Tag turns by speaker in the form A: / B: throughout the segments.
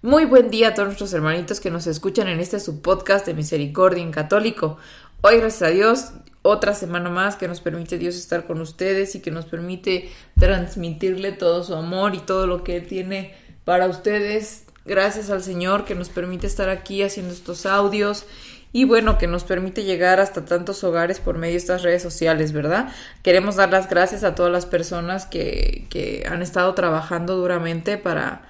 A: Muy buen día a todos nuestros hermanitos que nos escuchan en este subpodcast de Misericordia en Católico. Hoy, gracias a Dios, otra semana más que nos permite Dios estar con ustedes y que nos permite transmitirle todo su amor y todo lo que Él tiene para ustedes. Gracias al Señor que nos permite estar aquí haciendo estos audios y bueno, que nos permite llegar hasta tantos hogares por medio de estas redes sociales, ¿verdad? Queremos dar las gracias a todas las personas que, que han estado trabajando duramente para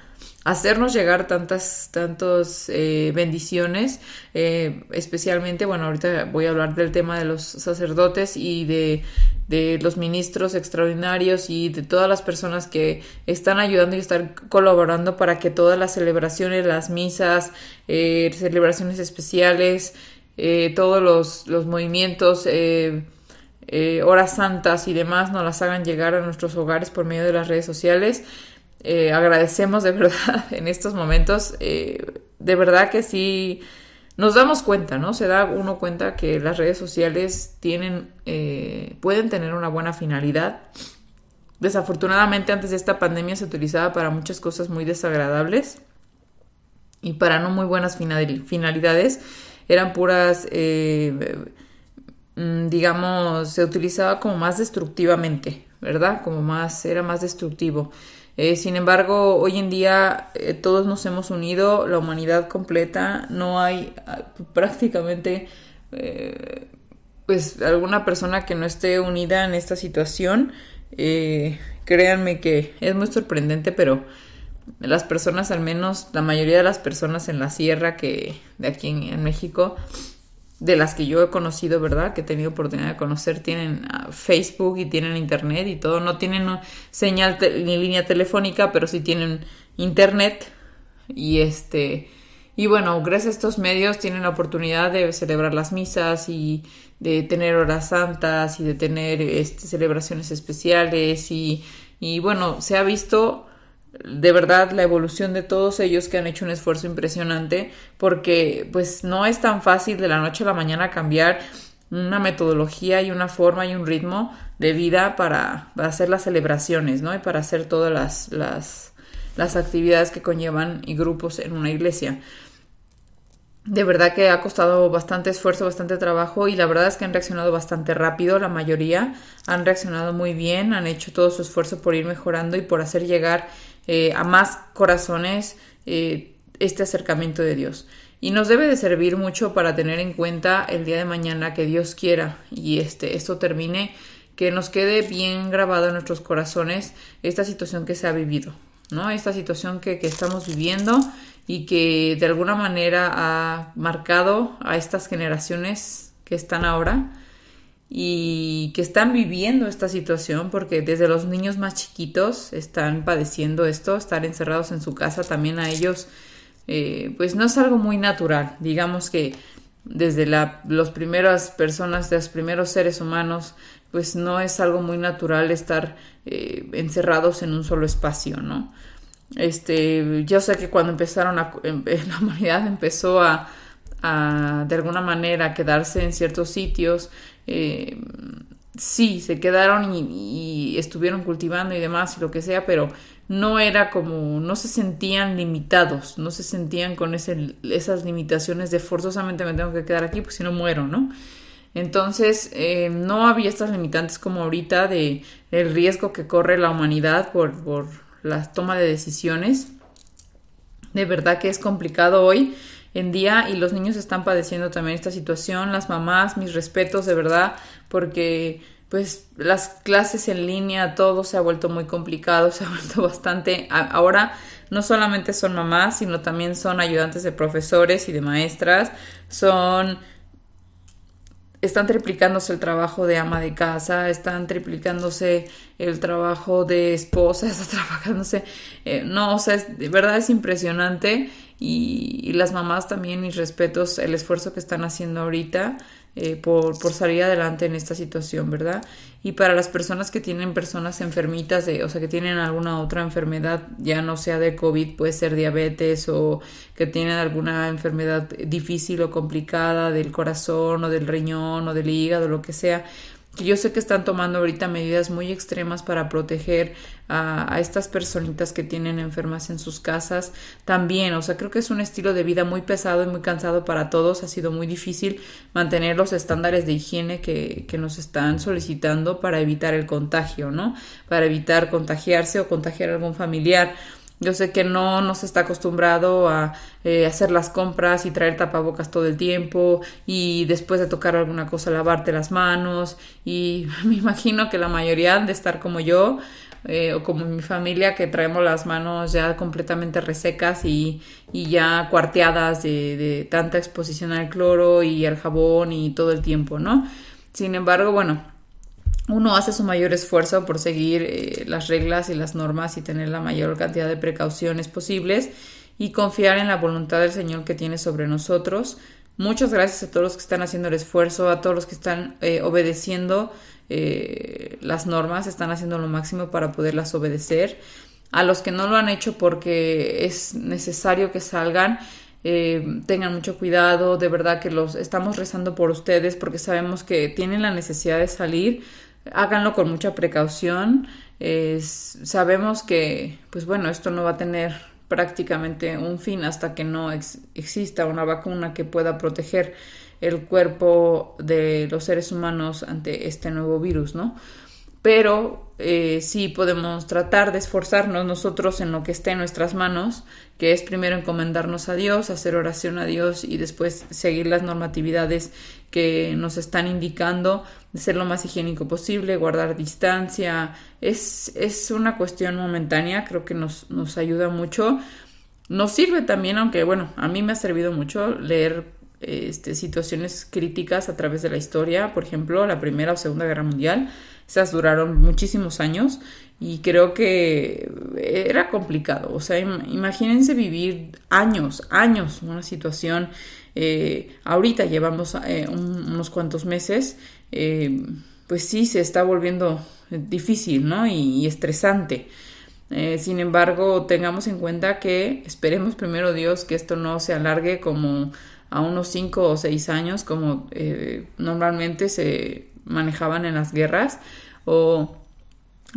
A: hacernos llegar tantas, tantas eh, bendiciones, eh, especialmente, bueno, ahorita voy a hablar del tema de los sacerdotes y de, de, los ministros extraordinarios y de todas las personas que están ayudando y están colaborando para que todas las celebraciones, las misas, eh, celebraciones especiales, todos los, los movimientos, horas santas y demás nos las hagan llegar a nuestros hogares por medio de las redes sociales. Eh, agradecemos de verdad en estos momentos, eh, de verdad que sí nos damos cuenta, ¿no? Se da uno cuenta que las redes sociales tienen, eh, pueden tener una buena finalidad. Desafortunadamente antes de esta pandemia se utilizaba para muchas cosas muy desagradables y para no muy buenas finalidades. Eran puras, mm, digamos, se utilizaba como más destructivamente, ¿verdad? Como más, era más destructivo. Eh, sin embargo, hoy en día eh, todos nos hemos unido, la humanidad completa, no hay ah, prácticamente eh, pues alguna persona que no esté unida en esta situación. créanme que es muy sorprendente, pero las personas, al menos la mayoría de las personas en la sierra que de aquí en México, de las que yo he conocido, ¿verdad? Que he tenido oportunidad de conocer, tienen ah, Facebook y tienen Internet y todo. No tienen señal ni línea telefónica, pero sí tienen Internet. Y este. Y bueno, gracias a estos medios tienen la oportunidad de celebrar las misas y de tener horas santas y de tener este, celebraciones especiales. Y, y bueno, se ha visto de verdad la evolución de todos ellos que han hecho un esfuerzo impresionante porque pues no es tan fácil de la noche a la mañana cambiar una metodología y una forma y un ritmo de vida para, hacer las celebraciones, ¿no? Y para hacer todas las, las, las actividades que conllevan y grupos en una iglesia. De verdad que ha costado bastante esfuerzo, bastante trabajo y la verdad es que han reaccionado bastante rápido, la mayoría han reaccionado muy bien, han hecho todo su esfuerzo por ir mejorando y por hacer llegar eh, a más corazones eh, este acercamiento de Dios. Y nos debe de servir mucho para tener en cuenta el día de mañana que Dios quiera y este, esto termine, que nos quede bien grabado en nuestros corazones esta situación que se ha vivido, ¿no? Esta situación que, que estamos viviendo y que de alguna manera ha marcado a estas generaciones que están ahora y que están viviendo esta situación porque desde los niños más chiquitos están padeciendo esto, estar encerrados en su casa también a ellos eh, pues no es algo muy natural, digamos que desde la, las primeras personas, de los primeros seres humanos, pues no es algo muy natural estar eh, encerrados en un solo espacio, ¿no? Este, yo sé que cuando empezaron a, em, la humanidad empezó a, de alguna manera quedarse en ciertos sitios, eh, sí, se quedaron y, estuvieron cultivando y demás y lo que sea, pero no era como, no se sentían limitados, no se sentían con esas limitaciones de forzosamente me tengo que quedar aquí, pues si no muero, ¿no? Entonces, eh, no había estas limitantes como ahorita de el riesgo que corre la humanidad por, por la toma de decisiones. De verdad que es complicado hoy en día y los niños están padeciendo también esta situación, las mamás, mis respetos de verdad, porque pues las clases en línea, todo se ha vuelto muy complicado, se ha vuelto bastante, ahora no solamente son mamás, sino también son ayudantes de profesores y de maestras, son están triplicándose el trabajo de ama de casa, están triplicándose el trabajo de esposa, está trabajándose, eh, no, o sea, de verdad es impresionante y, las mamás también, mis respetos, el esfuerzo que están haciendo ahorita eh, por, por, salir adelante en esta situación, ¿verdad? Y para las personas que tienen personas enfermitas, de, o sea, que tienen alguna otra enfermedad, ya no sea de COVID, puede ser diabetes o que tienen alguna enfermedad difícil o complicada del corazón o del riñón o del hígado, lo que sea, yo sé que están tomando ahorita medidas muy extremas para proteger a, estas personitas que tienen enfermas en sus casas también, o sea, creo que es un estilo de vida muy pesado y muy cansado para todos, ha sido muy difícil mantener los estándares de higiene que, que nos están solicitando para evitar el contagio, ¿no? Para evitar contagiarse o contagiar a algún familiar. Yo sé que no nos está acostumbrado a eh, hacer las compras y traer tapabocas todo el tiempo y después de tocar alguna cosa lavarte las manos y me imagino que la mayoría han de estar como yo eh, o como mi familia que traemos las manos ya completamente resecas y, y ya cuarteadas de, de tanta exposición al cloro y al jabón y todo el tiempo, ¿no? Sin embargo, bueno, uno hace su mayor esfuerzo por seguir eh, las reglas y las normas y tener la mayor cantidad de precauciones posibles y confiar en la voluntad del Señor que tiene sobre nosotros. Muchas gracias a todos los que están haciendo el esfuerzo, a todos los que están eh, obedeciendo eh, las normas, están haciendo lo máximo para poderlas obedecer. A los que no lo han hecho porque es necesario que salgan, tengan mucho cuidado, de verdad que los estamos rezando por ustedes porque sabemos que tienen la necesidad de salir háganlo con mucha precaución. sabemos que, pues bueno, esto no va a tener prácticamente un fin hasta que no exista una vacuna que pueda proteger el cuerpo de los seres humanos ante este nuevo virus, ¿no? Pero eh, sí podemos tratar de esforzarnos nosotros en lo que esté en nuestras manos, que es primero encomendarnos a Dios, hacer oración a Dios y después seguir las normatividades que nos están indicando ser lo más higiénico posible, guardar distancia. Es, es una cuestión momentánea, creo que nos, nos ayuda mucho. Nos sirve también, aunque bueno, a mí me ha servido mucho leer este, situaciones críticas a través de la historia, por ejemplo, la Primera o Segunda Guerra Mundial. Esas duraron muchísimos años y creo que era complicado. O sea, imagínense vivir años, años una situación. Eh, ahorita llevamos eh, unos cuantos meses eh, pues sí se está volviendo difícil, ¿no? Y, estresante. Eh, sin embargo, tengamos en cuenta que esperemos primero Dios que esto no se alargue como a unos cinco o seis años como normalmente se manejaban en las guerras o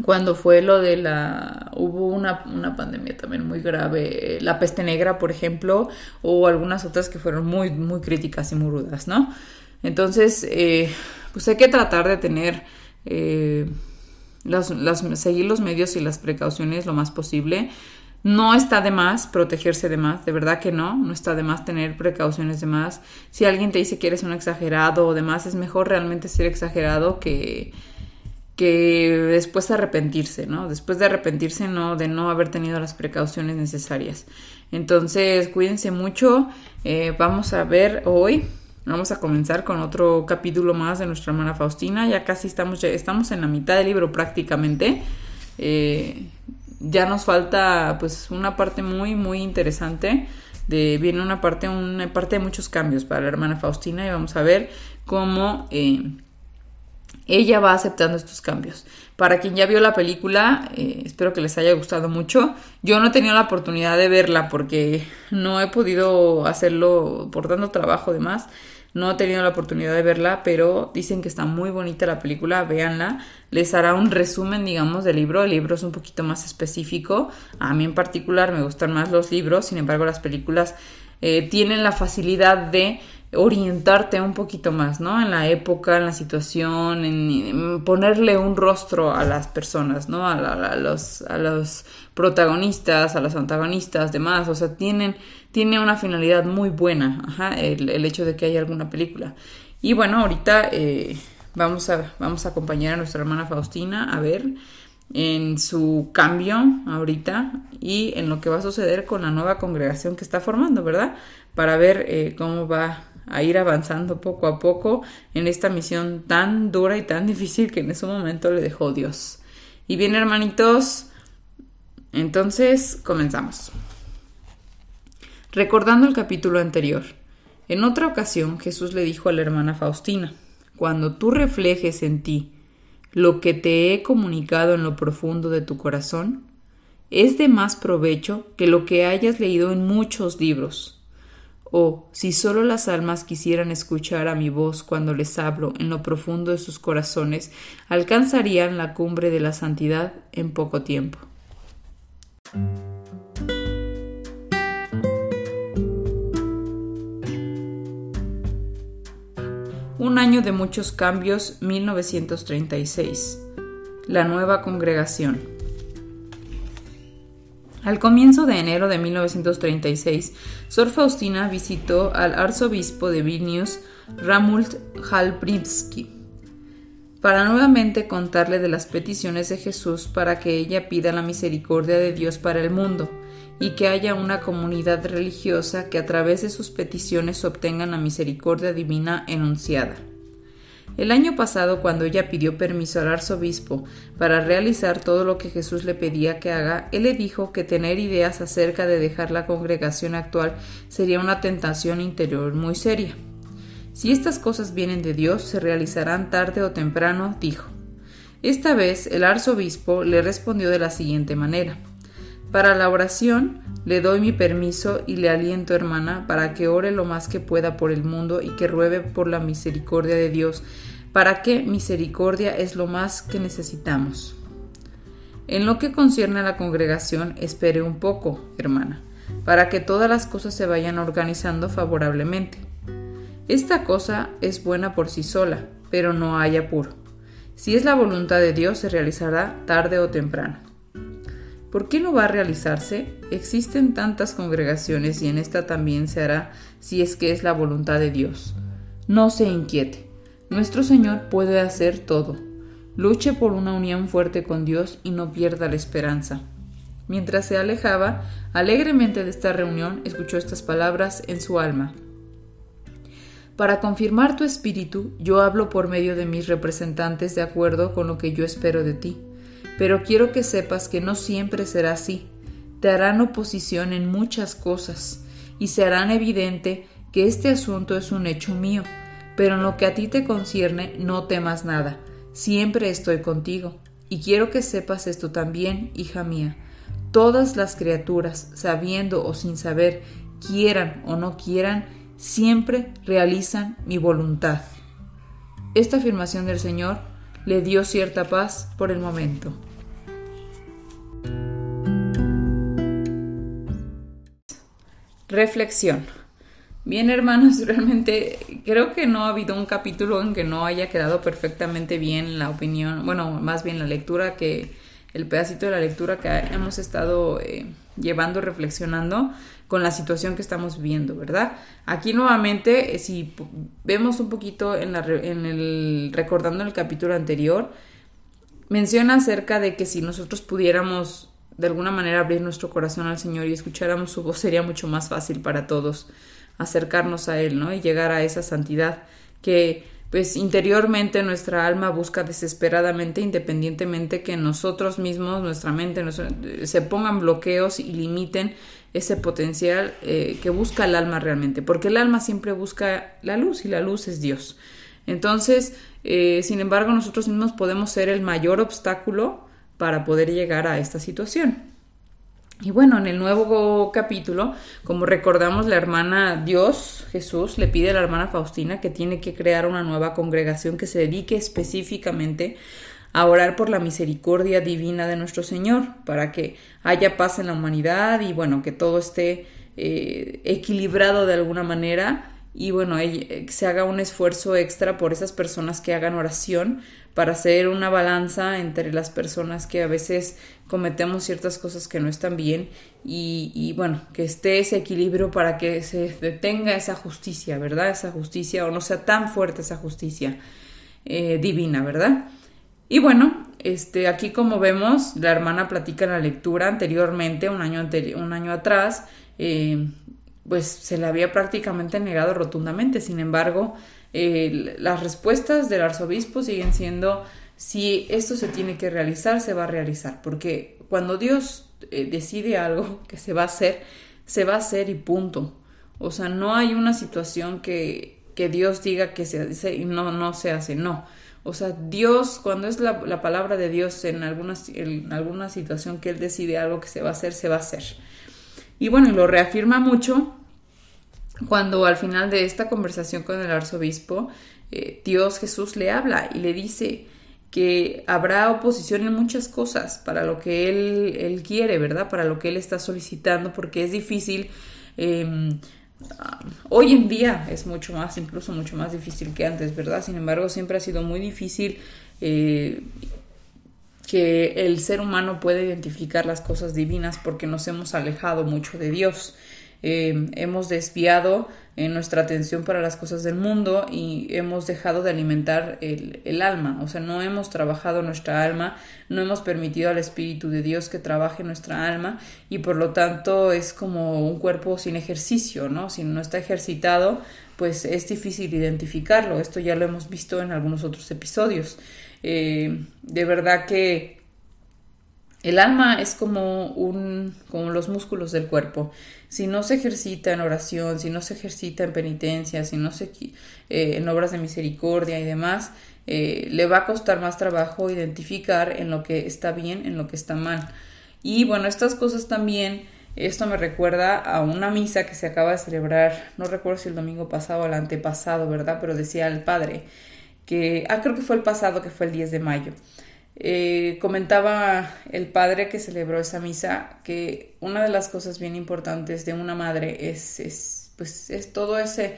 A: cuando fue lo de la hubo una, una, pandemia también muy grave la peste negra por ejemplo o algunas otras que fueron muy muy críticas y muy rudas no entonces eh, pues hay que tratar de tener, eh, las, seguir los medios y las precauciones lo más posible. No está de más protegerse de más, de verdad que no, no está de más tener precauciones de más. Si alguien te dice que eres un exagerado o demás, es mejor realmente ser exagerado que, que después arrepentirse, ¿no? Después de arrepentirse, no, de no haber tenido las precauciones necesarias. Entonces, cuídense mucho. Eh, vamos a ver hoy Vamos a comenzar con otro capítulo más de nuestra hermana Faustina. Ya casi estamos, ya estamos en la mitad del libro prácticamente. Eh, ya nos falta pues una parte muy, muy interesante. De, viene una parte, una parte de muchos cambios para la hermana Faustina y vamos a ver cómo eh, ella va aceptando estos cambios. Para quien ya vio la película, eh, espero que les haya gustado mucho. Yo no he tenido la oportunidad de verla porque no he podido hacerlo por tanto trabajo demás. No he tenido la oportunidad de verla, pero dicen que está muy bonita la película, véanla. Les hará un resumen, digamos, del libro. El libro es un poquito más específico. A mí en particular me gustan más los libros, sin embargo las películas eh, tienen la facilidad de orientarte un poquito más, ¿no? En la época, en la situación, en, ponerle un rostro a las personas, ¿no? A, los, a los protagonistas, a los antagonistas, demás, o sea, tienen, tiene una finalidad muy buena, ajá, el, el hecho de que haya alguna película. Y bueno, ahorita eh, vamos, a, vamos a acompañar a nuestra hermana Faustina a ver en su cambio ahorita y en lo que va a suceder con la nueva congregación que está formando, ¿verdad? Para ver eh, cómo va a ir avanzando poco a poco en esta misión tan dura y tan difícil que en ese momento le dejó Dios. Y bien, hermanitos, entonces comenzamos. Recordando el capítulo anterior, en otra ocasión Jesús le dijo a la hermana Faustina, cuando tú reflejes en ti lo que te he comunicado en lo profundo de tu corazón, es de más provecho que lo que hayas leído en muchos libros. O si solo las almas quisieran escuchar a mi voz cuando les hablo en lo profundo de sus corazones, alcanzarían la cumbre de la santidad en poco tiempo. Un año de muchos cambios, 1936. La nueva congregación. Al comienzo de enero de 1936, Sor Faustina visitó al arzobispo de Vilnius, Ramult Halbrimsky, para nuevamente contarle de las peticiones de Jesús para que ella pida la misericordia de Dios para el mundo y que haya una comunidad religiosa que a través de sus peticiones obtengan la misericordia divina enunciada. El año pasado, cuando ella pidió permiso al arzobispo para realizar todo lo que Jesús le pedía que haga, él le dijo que tener ideas acerca de dejar la congregación actual sería una tentación interior muy seria. Si estas cosas vienen de Dios, se realizarán tarde o temprano, dijo. Esta vez el arzobispo le respondió de la siguiente manera para la oración le doy mi permiso y le aliento, hermana, para que ore lo más que pueda por el mundo y que ruebe por la misericordia de Dios, para que misericordia es lo más que necesitamos. En lo que concierne a la congregación, espere un poco, hermana, para que todas las cosas se vayan organizando favorablemente. Esta cosa es buena por sí sola, pero no hay apuro. Si es la voluntad de Dios, se realizará tarde o temprano. ¿Por qué no va a realizarse? Existen tantas congregaciones y en esta también se hará si es que es la voluntad de Dios. No se inquiete. Nuestro Señor puede hacer todo. Luche por una unión fuerte con Dios y no pierda la esperanza. Mientras se alejaba alegremente de esta reunión, escuchó estas palabras en su alma. Para confirmar tu espíritu, yo hablo por medio de mis representantes de acuerdo con lo que yo espero de ti pero quiero que sepas que no siempre será así. Te harán oposición en muchas cosas y se harán evidente que este asunto es un hecho mío, pero en lo que a ti te concierne no temas nada, siempre estoy contigo. Y quiero que sepas esto también, hija mía. Todas las criaturas, sabiendo o sin saber, quieran o no quieran, siempre realizan mi voluntad. Esta afirmación del Señor le dio cierta paz por el momento. Reflexión. Bien, hermanos, realmente creo que no ha habido un capítulo en que no haya quedado perfectamente bien la opinión, bueno, más bien la lectura que el pedacito de la lectura que hemos estado eh, llevando, reflexionando con la situación que estamos viendo, ¿verdad? Aquí nuevamente, eh, si vemos un poquito en, la, en el, recordando el capítulo anterior, menciona acerca de que si nosotros pudiéramos de alguna manera abrir nuestro corazón al Señor y escucháramos su voz, sería mucho más fácil para todos acercarnos a Él, ¿no? Y llegar a esa santidad que pues interiormente nuestra alma busca desesperadamente, independientemente que nosotros mismos, nuestra mente, se pongan bloqueos y limiten ese potencial eh, que busca el alma realmente, porque el alma siempre busca la luz y la luz es Dios. Entonces, eh, sin embargo, nosotros mismos podemos ser el mayor obstáculo para poder llegar a esta situación. Y bueno, en el nuevo capítulo, como recordamos, la hermana Dios, Jesús, le pide a la hermana Faustina que tiene que crear una nueva congregación que se dedique específicamente a orar por la misericordia divina de nuestro Señor, para que haya paz en la humanidad y bueno, que todo esté eh, equilibrado de alguna manera y bueno, eh, se haga un esfuerzo extra por esas personas que hagan oración para hacer una balanza entre las personas que a veces cometemos ciertas cosas que no están bien y, bueno, que esté ese equilibrio para que se detenga esa justicia, ¿verdad? Esa justicia o no sea tan fuerte esa justicia eh, divina, ¿verdad? Y bueno, este, aquí como vemos, la hermana platica en la lectura anteriormente, un año, un año atrás, eh, pues se le había prácticamente negado rotundamente. Sin embargo, las respuestas del arzobispo siguen siendo si esto se tiene que realizar, se va a realizar, porque cuando Dios eh, decide algo que se va a hacer, se va a hacer y punto. O sea, no hay una situación que, que Dios diga que se hace y no, no se hace, no. O sea, Dios, cuando es la, la palabra de Dios en alguna, en alguna situación que Él decide algo que se va a hacer, se va a hacer. Y bueno, lo reafirma mucho cuando al final de esta conversación con el arzobispo, eh, Dios Jesús le habla y le dice que habrá oposición en muchas cosas para lo que él, quiere, ¿verdad? Para lo que él está solicitando, porque es difícil. Em, hoy en día es mucho más, incluso mucho más difícil que antes, ¿verdad? Sin embargo, siempre ha sido muy difícil eh, que el ser humano pueda identificar las cosas divinas porque nos hemos alejado mucho de Dios. Eh, hemos desviado eh, nuestra atención para las cosas del mundo y hemos dejado de alimentar el, el, alma, o sea, no hemos trabajado nuestra alma, no hemos permitido al Espíritu de Dios que trabaje nuestra alma y por lo tanto es como un cuerpo sin ejercicio, ¿no? Si no está ejercitado, pues es difícil identificarlo, esto ya lo hemos visto en algunos otros episodios. Eh, de verdad que el alma es como un como los músculos del cuerpo. Si no se ejercita en oración, si no se ejercita en penitencia, si no se eh, en obras de misericordia y demás, eh, le va a costar más trabajo identificar en lo que está bien, en lo que está mal. Y bueno, estas cosas también, esto me recuerda a una misa que se acaba de celebrar, no recuerdo si el domingo pasado o el antepasado, ¿verdad? Pero decía el padre que, ah, creo que fue el pasado, que fue el 10 de mayo. Eh, comentaba el padre que celebró esa misa que una de las cosas bien importantes de una madre es, es pues es todo ese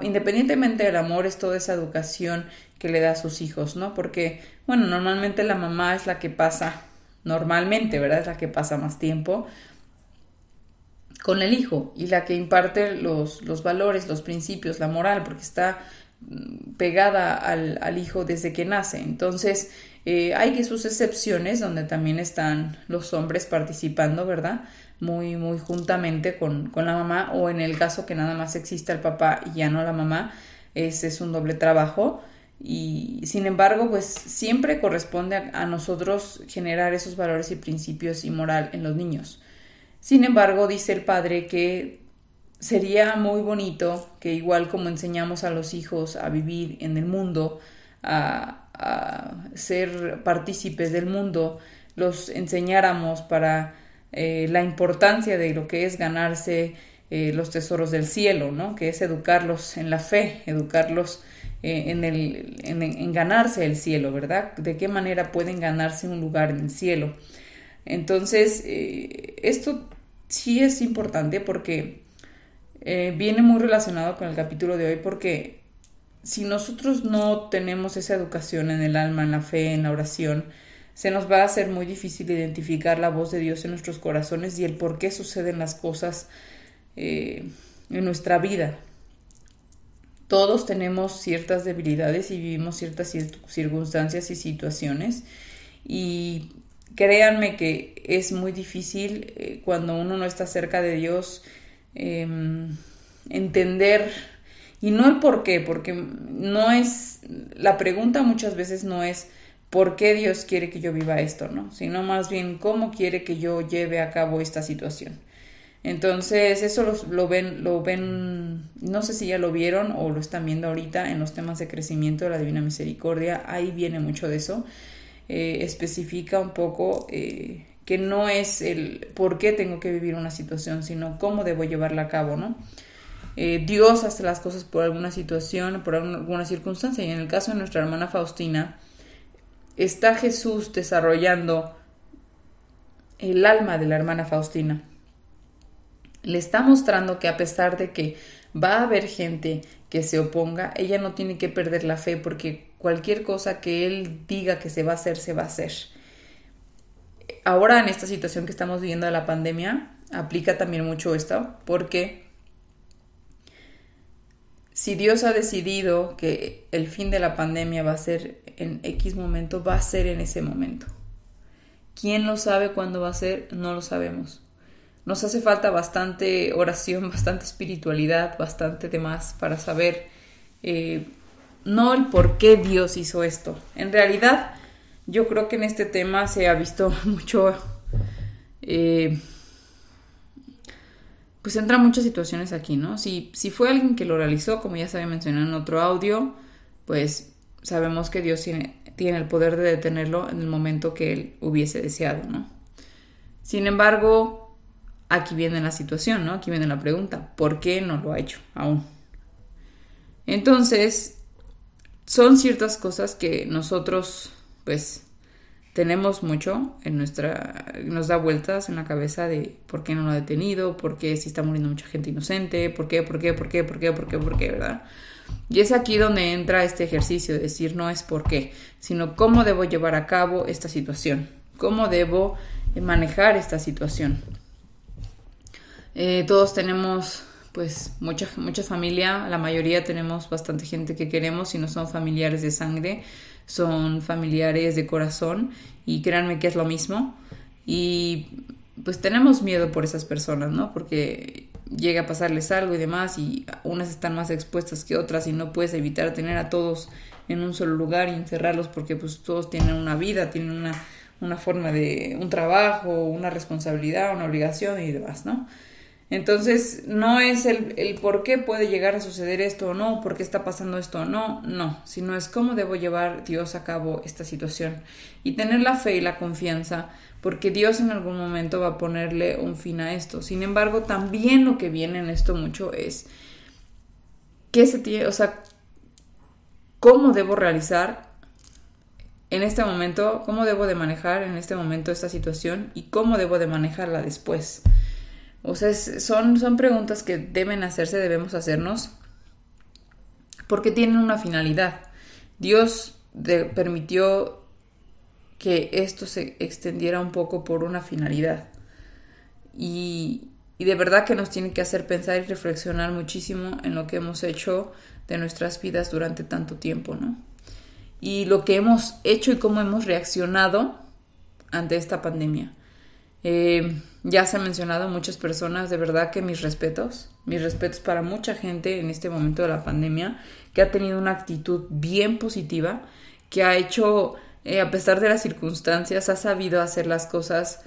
A: independientemente del amor es toda esa educación que le da a sus hijos no porque bueno normalmente la mamá es la que pasa normalmente verdad es la que pasa más tiempo con el hijo y la que imparte los, los valores los principios la moral porque está pegada al, al hijo desde que nace entonces eh, hay sus excepciones donde también están los hombres participando, ¿verdad? Muy, muy juntamente con, con, la mamá o en el caso que nada más exista el papá y ya no la mamá, ese es un doble trabajo y sin embargo pues siempre corresponde a, a nosotros generar esos valores y principios y moral en los niños. Sin embargo dice el padre que sería muy bonito que igual como enseñamos a los hijos a vivir en el mundo, a, ser partícipes del mundo, los enseñáramos para eh, la importancia de lo que es ganarse eh, los tesoros del cielo, ¿no? que es educarlos en la fe, educarlos eh, en, el, en, ganarse el cielo, ¿verdad? De qué manera pueden ganarse un lugar en el cielo. Entonces, esto sí es importante porque viene muy relacionado con el capítulo de hoy porque si nosotros no tenemos esa educación en el alma, en la fe, en la oración, se nos va a hacer muy difícil identificar la voz de Dios en nuestros corazones y el por qué suceden las cosas eh, en nuestra vida. Todos tenemos ciertas debilidades y vivimos ciertas circunstancias y situaciones y créanme que es muy difícil eh, cuando uno no está cerca de Dios em, entender y no el por qué, porque no es, la pregunta muchas veces no es por qué Dios quiere que yo viva esto, ¿no? Sino más bien cómo quiere que yo lleve a cabo esta situación. Entonces, eso lo, ven, lo ven, no sé si ya lo vieron o lo están viendo ahorita en los temas de crecimiento de la Divina Misericordia, ahí viene mucho de eso. Eh, especifica un poco eh, que no es el por qué tengo que vivir una situación, sino cómo debo llevarla a cabo, ¿no? Eh, Dios hace las cosas por alguna situación, por alguna circunstancia. Y en el caso de nuestra hermana Faustina, está Jesús desarrollando el alma de la hermana Faustina. Le está mostrando que a pesar de que va a haber gente que se oponga, ella no tiene que perder la fe porque cualquier cosa que él diga que se va a hacer, se va a hacer. Ahora en esta situación que estamos viviendo de la pandemia, aplica también mucho esto porque si Dios ha decidido que el fin de la pandemia va a ser en X momento, va a ser en ese momento. ¿Quién lo sabe cuándo va a ser? No lo sabemos. nos hace falta bastante oración, bastante espiritualidad, bastante demás para saber eh, no el por qué Dios hizo esto. En realidad, yo creo que en este tema se ha visto mucho... Eh, pues entran muchas situaciones aquí, ¿no? Si, si fue alguien que lo realizó, como ya se había en otro audio, pues sabemos que Dios tiene, tiene el poder de detenerlo en el momento que él hubiese deseado, ¿no? Sin embargo, aquí viene la situación, ¿no? Aquí viene la pregunta, ¿por qué no lo ha hecho aún? Entonces, son ciertas cosas que nosotros, pues, tenemos mucho en nuestra, nos da vueltas en la cabeza de por qué no lo ha detenido, por qué si está muriendo mucha gente inocente, por qué, por qué, por qué, por qué, por qué, por qué, ¿verdad? Y es aquí donde entra este ejercicio de decir no es por qué, sino cómo debo llevar a cabo esta situación, cómo debo manejar esta situación. Eh, todos tenemos pues mucha, mucha familia, la mayoría tenemos bastante gente que queremos y no son familiares de sangre, son familiares de corazón y créanme que es lo mismo. Y pues tenemos miedo por esas personas, ¿no? Porque llega a pasarles algo y demás y unas están más expuestas que otras y no puedes evitar tener a todos en un solo lugar y encerrarlos porque pues todos tienen una vida, tienen una, una forma de un trabajo, una responsabilidad, una obligación y demás, ¿no? Entonces, no es el, el, por qué puede llegar a suceder esto o no, por qué está pasando esto o no, no, sino es cómo debo llevar Dios a cabo esta situación y tener la fe y la confianza, porque Dios en algún momento va a ponerle un fin a esto. Sin embargo, también lo que viene en esto mucho es qué se tiene, o sea, cómo debo realizar en este momento, cómo debo de manejar en este momento esta situación y cómo debo de manejarla después. O sea, son, son preguntas que deben hacerse, debemos hacernos, porque tienen una finalidad. Dios permitió que esto se extendiera un poco por una finalidad. Y, y de verdad que nos tiene que hacer pensar y reflexionar muchísimo en lo que hemos hecho de nuestras vidas durante tanto tiempo, ¿no? Y lo que hemos hecho y cómo hemos reaccionado ante esta pandemia. Eh, ya se ha mencionado muchas personas, de verdad que mis respetos, mis respetos para mucha gente en este momento de la pandemia, que ha tenido una actitud bien positiva, que ha hecho, eh, a pesar de las circunstancias, ha sabido hacer las cosas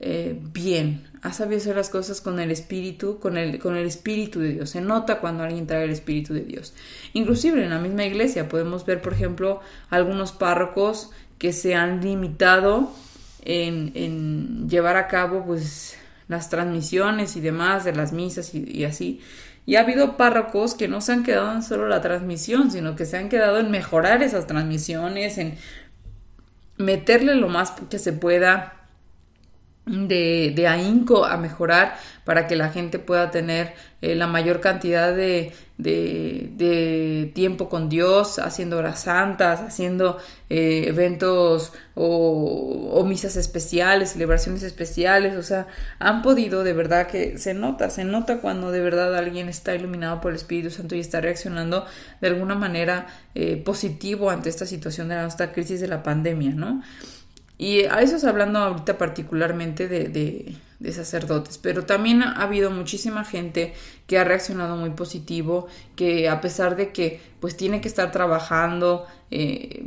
A: eh, bien, ha sabido hacer las cosas con el espíritu, con el, con el espíritu de Dios. Se nota cuando alguien trae el espíritu de Dios. Inclusive en la misma iglesia podemos ver, por ejemplo, algunos párrocos que se han limitado en, llevar a cabo pues las transmisiones y demás de las misas y, así. Y ha habido párrocos que no se han quedado en solo la transmisión, sino que se han quedado en mejorar esas transmisiones, en meterle lo más que se pueda de, de ahínco a mejorar para que la gente pueda tener eh, la mayor cantidad de, de, tiempo con Dios, haciendo horas santas, haciendo eh, eventos o, misas especiales, celebraciones especiales, o sea, han podido de verdad que se nota, se nota cuando de verdad alguien está iluminado por el Espíritu Santo y está reaccionando de alguna manera eh, positivo ante esta situación de esta crisis de la pandemia, ¿no? Y a eso es hablando ahorita particularmente de, de, de, sacerdotes, pero también ha habido muchísima gente que ha reaccionado muy positivo, que a pesar de que pues tiene que estar trabajando, eh,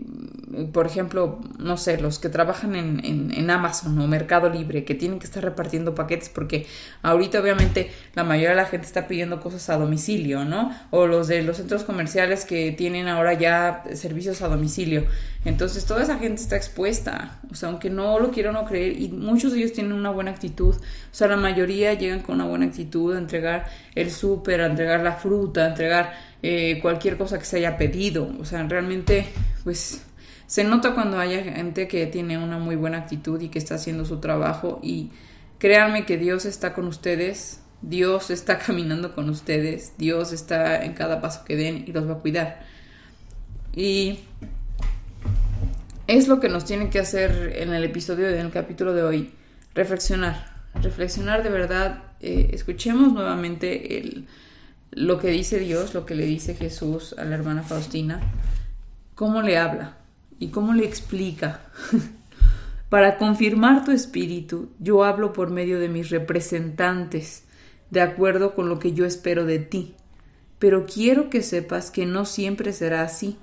A: por ejemplo, no sé, los que trabajan en, en, Amazon o Mercado Libre, que tienen que estar repartiendo paquetes porque ahorita obviamente la mayoría de la gente está pidiendo cosas a domicilio, ¿no? O los de los centros comerciales que tienen ahora ya servicios a domicilio. Entonces toda esa gente está expuesta, o sea, aunque no lo quiero no creer, y muchos de ellos tienen una buena actitud, o sea, la mayoría llegan con una buena actitud a entregar el súper, a entregar la fruta, a entregar eh, cualquier cosa que se haya pedido, o sea, realmente, pues se nota cuando haya gente que tiene una muy buena actitud y que está haciendo su trabajo y créanme que Dios está con ustedes, Dios está caminando con ustedes, Dios está en cada paso que den y los va a cuidar. Y es lo que nos tiene que hacer en el episodio, en el capítulo de hoy, reflexionar, reflexionar de verdad, eh, escuchemos nuevamente el, lo que dice Dios, lo que le dice Jesús a la hermana Faustina, cómo le habla y cómo le explica Para confirmar tu espíritu, yo hablo por medio de mis representantes, de acuerdo con lo que yo espero de ti. Pero quiero que sepas que no siempre será así.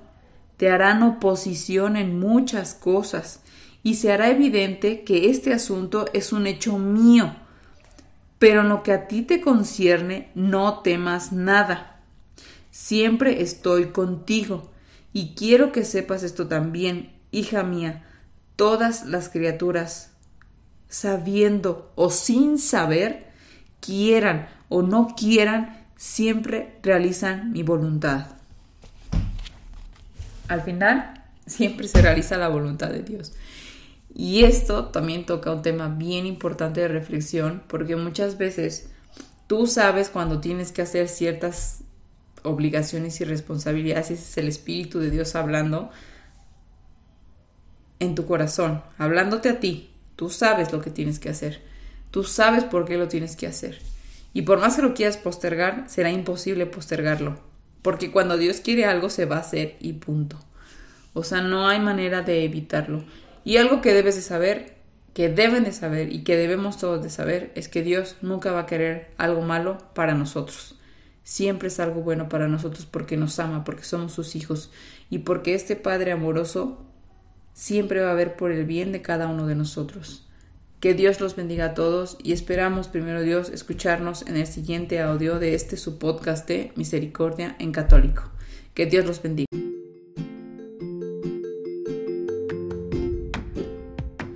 A: Te harán oposición en muchas cosas, y se hará evidente que este asunto es un hecho mío. Pero en lo que a ti te concierne, no temas nada. Siempre estoy contigo, y quiero que sepas esto también, hija mía, todas las criaturas, sabiendo o sin saber, quieran o no quieran, siempre realizan mi voluntad. Al final, siempre se realiza la voluntad de Dios. Y esto también toca un tema bien importante de reflexión, porque muchas veces tú sabes cuando tienes que hacer ciertas obligaciones y responsabilidades, ese es el Espíritu de Dios hablando, en tu corazón, hablándote a ti. Tú sabes lo que tienes que hacer. Tú sabes por qué lo tienes que hacer. Y por más que lo quieras postergar, será imposible postergarlo. Porque cuando Dios quiere algo se va a hacer y punto. O sea, no hay manera de evitarlo. Y algo que debes de saber, que deben de saber y que debemos todos de saber, es que Dios nunca va a querer algo malo para nosotros. Siempre es algo bueno para nosotros porque nos ama, porque somos sus hijos y porque este Padre amoroso siempre va a ver por el bien de cada uno de nosotros. Que Dios los bendiga a todos y esperamos primero Dios escucharnos en el siguiente audio de este su podcast de Misericordia en Católico. Que Dios los bendiga.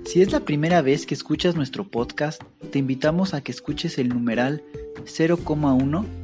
B: Si es la primera vez que escuchas nuestro podcast, te invitamos a que escuches el numeral